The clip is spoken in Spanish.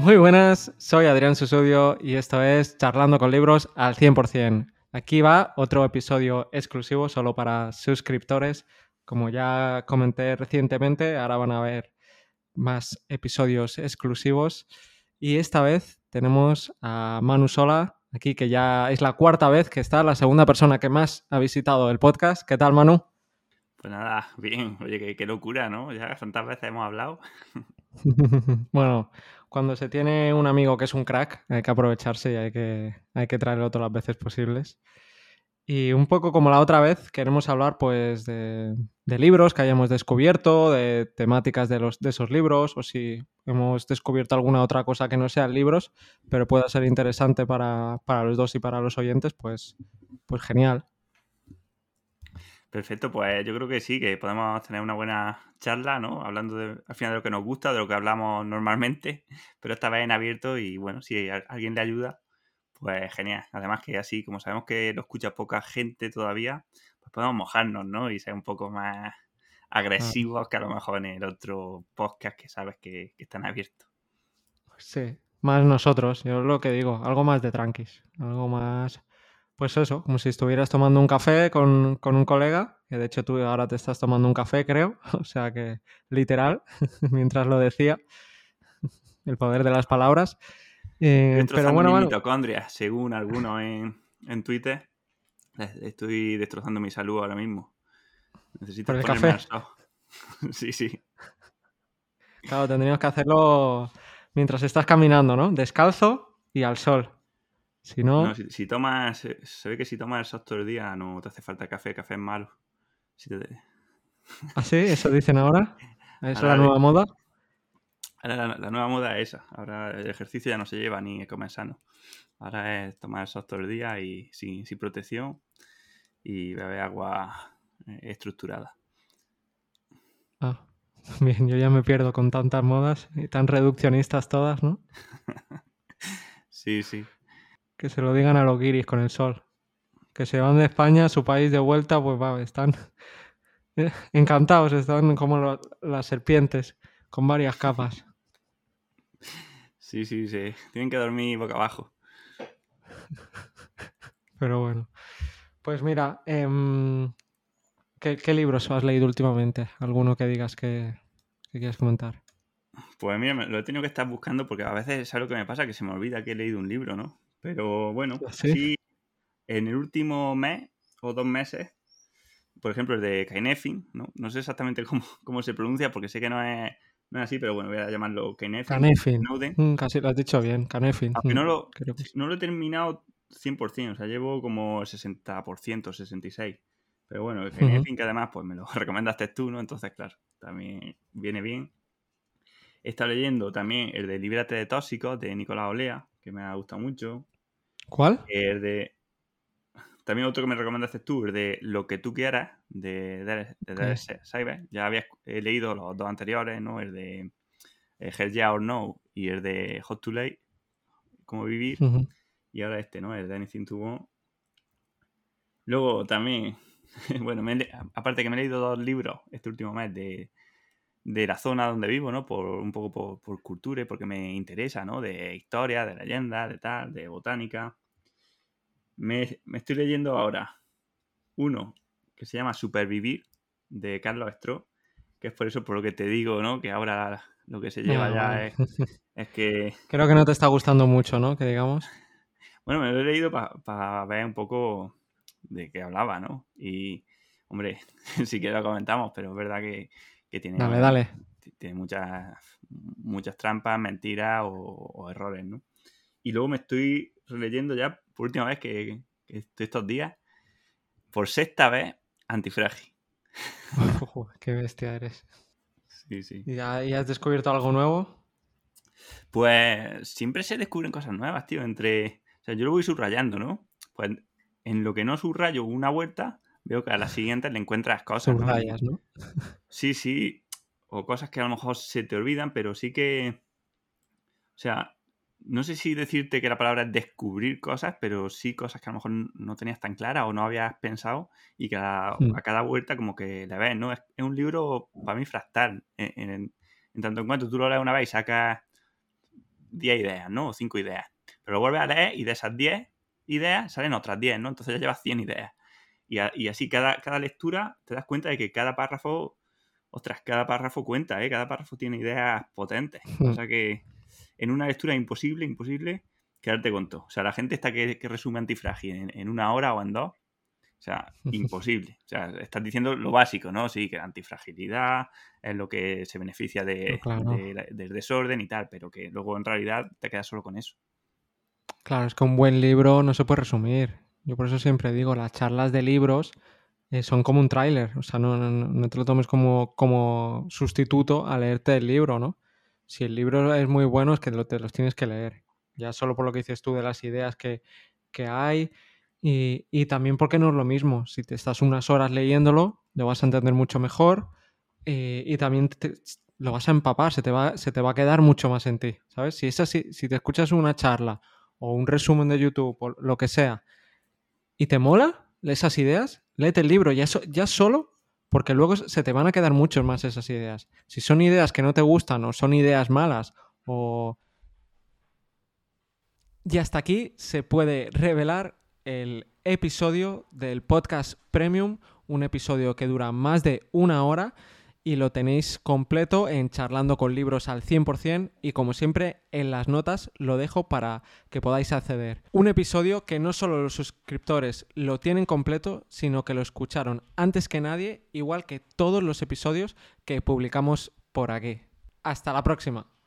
Muy buenas, soy Adrián Susudio y esto es Charlando con Libros al 100%. Aquí va otro episodio exclusivo solo para suscriptores. Como ya comenté recientemente, ahora van a ver más episodios exclusivos. Y esta vez tenemos a Manu Sola, aquí que ya es la cuarta vez que está, la segunda persona que más ha visitado el podcast. ¿Qué tal, Manu? Pues nada, bien. Oye, qué, locura, ¿no? Ya tantas veces hemos hablado. bueno, cuando se tiene un amigo que es un crack, hay que aprovecharse y hay que, hay que traerlo todas las veces posibles. Y un poco como la otra vez, queremos hablar pues de, libros que hayamos descubierto, de temáticas de, los, de esos libros, o si hemos descubierto alguna otra cosa que no sean libros, pero pueda ser interesante para, para los dos y para los oyentes, pues, pues genial. Perfecto, pues yo creo que sí, que podemos tener una buena charla, ¿no? Hablando de, al final de lo que nos gusta, de lo que hablamos normalmente, pero esta vez en abierto y bueno, si alguien le ayuda, pues genial. Además que así, como sabemos que lo escucha poca gente todavía, pues podemos mojarnos, ¿no? Y ser un poco más agresivos que a lo mejor en el otro podcast que sabes que, que están abiertos. Sí, más nosotros, yo lo que digo, algo más de tranquis, algo más pues eso, como si estuvieras tomando un café con, un colega, que de hecho tú ahora te estás tomando un café, creo, o sea que literal, mientras lo decía, el poder de las palabras. Eh, pero bueno, mi mitocondria, según algunos en, en, Twitter, estoy destrozando mi salud ahora mismo. Necesito el café? sí, sí. Claro, tendríamos que hacerlo mientras estás caminando, ¿no? Descalzo y al sol. Si no... si, tomas, se, ve que si tomas el sol todo el día no te hace falta café, café es malo. ¿Ah, sí? ¿Eso dicen ahora? ¿Esa es la nueva moda? Ahora la, nueva moda es esa. Ahora el ejercicio ya no se lleva ni comer sano. Ahora es tomar el sol todo el día y sin, sin protección y beber agua eh, estructurada. Ah, bien, yo ya me pierdo con tantas modas y tan reduccionistas todas, ¿no? sí, sí. Que se lo digan a los guiris con el sol. Que se van de España a su país de vuelta, pues va, están encantados, están como las serpientes, con varias capas. Sí, sí, sí. Tienen que dormir boca abajo. Pero bueno. Pues mira, em, ¿qué, libros has leído últimamente? ¿Alguno que digas que, que quieras comentar? Pues mira, lo he tenido que estar buscando porque a veces es algo que me pasa que se me olvida que he leído un libro, ¿no? Pero bueno, ¿Sí? en el último mes o dos meses, por ejemplo, el de Kainefin, ¿no? No sé exactamente cómo, se pronuncia porque sé que no es, no es así, pero bueno, voy a llamarlo Kainefin. Kanefin. Mm, casi lo has dicho bien, Kanefin. Aunque no, mm, lo, no lo he terminado 100%, o sea, llevo como 60%, 66%. Pero bueno, el Kainefin, que además pues me lo recomendaste tú, ¿no? Entonces, claro, también viene bien. He estado leyendo también el de Libérate de Tóxicos de Nicolás Olea, que me ha gustado mucho. ¿Cuál? El de. También otro que me recomendaste tú, el de Lo que tú quieras, de, de, Cyber. Ya había leído los dos anteriores, ¿no? El de eh, Hell Yeah or No y el de Hot to Late, Cómo vivir. Y ahora este, ¿no? El de Anything to Want. Luego también, bueno, aparte que me he leído dos libros este último mes de, de la zona donde vivo, ¿no? Por un poco por, por cultura y porque me interesa, ¿no? De historia, de leyenda, de tal, de botánica. Me, estoy leyendo ahora uno que se llama Supervivir, de Carlos Estro, que es por eso por lo que te digo, ¿no? Que ahora lo que se lleva ah, ya es, es, que... Creo que no te está gustando mucho, ¿no? Que digamos. Bueno, me lo he leído para ver un poco de qué hablaba, ¿no? Y, hombre, si quieres lo comentamos, pero es verdad que, que tiene, dale, dale. tiene muchas, muchas trampas, mentiras o, errores, ¿no? Y luego me estoy releyendo ya, por última vez que, estoy estos días, por sexta vez, Antifragil. ¡Qué bestia eres! Sí, sí. ¿Y, has descubierto algo nuevo? Pues siempre se descubren cosas nuevas, tío. Entre. O sea, yo lo voy subrayando, ¿no? Pues en lo que no subrayo una vuelta, veo que a la siguiente le encuentras cosas. Subrayas, ¿no? Sí, sí. O cosas que a lo mejor se te olvidan, pero sí que. O sea, no sé si decirte que la palabra es descubrir cosas, pero sí cosas que a lo mejor no tenías tan claras o no habías pensado y que a, hmm. cada vuelta como que le ves, ¿no? Es, un libro para mí fractal. En, tanto en cuanto tú lo lees una vez y sacas 10 ideas, ¿no? O 5 ideas. Pero lo vuelves a leer y de esas 10 ideas salen otras 10, ¿no? Entonces ya llevas 100 ideas. Y, y, así cada, cada lectura te das cuenta de que cada párrafo, ostras, cada párrafo cuenta, ¿eh? Cada párrafo tiene ideas potentes. O sea que en una lectura imposible, imposible quedarte con todo. O sea, la gente está que, resume antifrágil en, una hora o en dos. O sea, imposible. O sea, estás diciendo lo básico, ¿no? Sí, que la antifragilidad es lo que se beneficia de, del desorden y tal, pero que luego en realidad te quedas solo con eso. Claro, es que un buen libro no se puede resumir. Yo por eso siempre digo, las charlas de libros eh, son como un tráiler. O sea, no, no, te lo tomes como, como sustituto a leerte el libro, ¿no? Si el libro es muy bueno, es que te los tienes que leer ya solo por lo que dices tú de las ideas que, hay y, también porque no es lo mismo. Si te estás unas horas leyéndolo, lo vas a entender mucho mejor eh, y también lo vas a empapar, se te, va, se te va a quedar mucho más en ti, ¿sabes? Si es así, si te escuchas una charla o un resumen de YouTube o lo que sea y te mola esas ideas, léete el libro ya, ya solo porque luego se te van a quedar mucho más esas ideas. Si son ideas que no te gustan o son ideas malas o y hasta aquí se puede revelar el episodio del podcast Premium, un episodio que dura más de una hora y lo tenéis completo en charlando con libros al 100% y como siempre en las notas lo dejo para que podáis acceder. Un episodio que no solo los suscriptores lo tienen completo, sino que lo escucharon antes que nadie, igual que todos los episodios que publicamos por aquí. Hasta la próxima.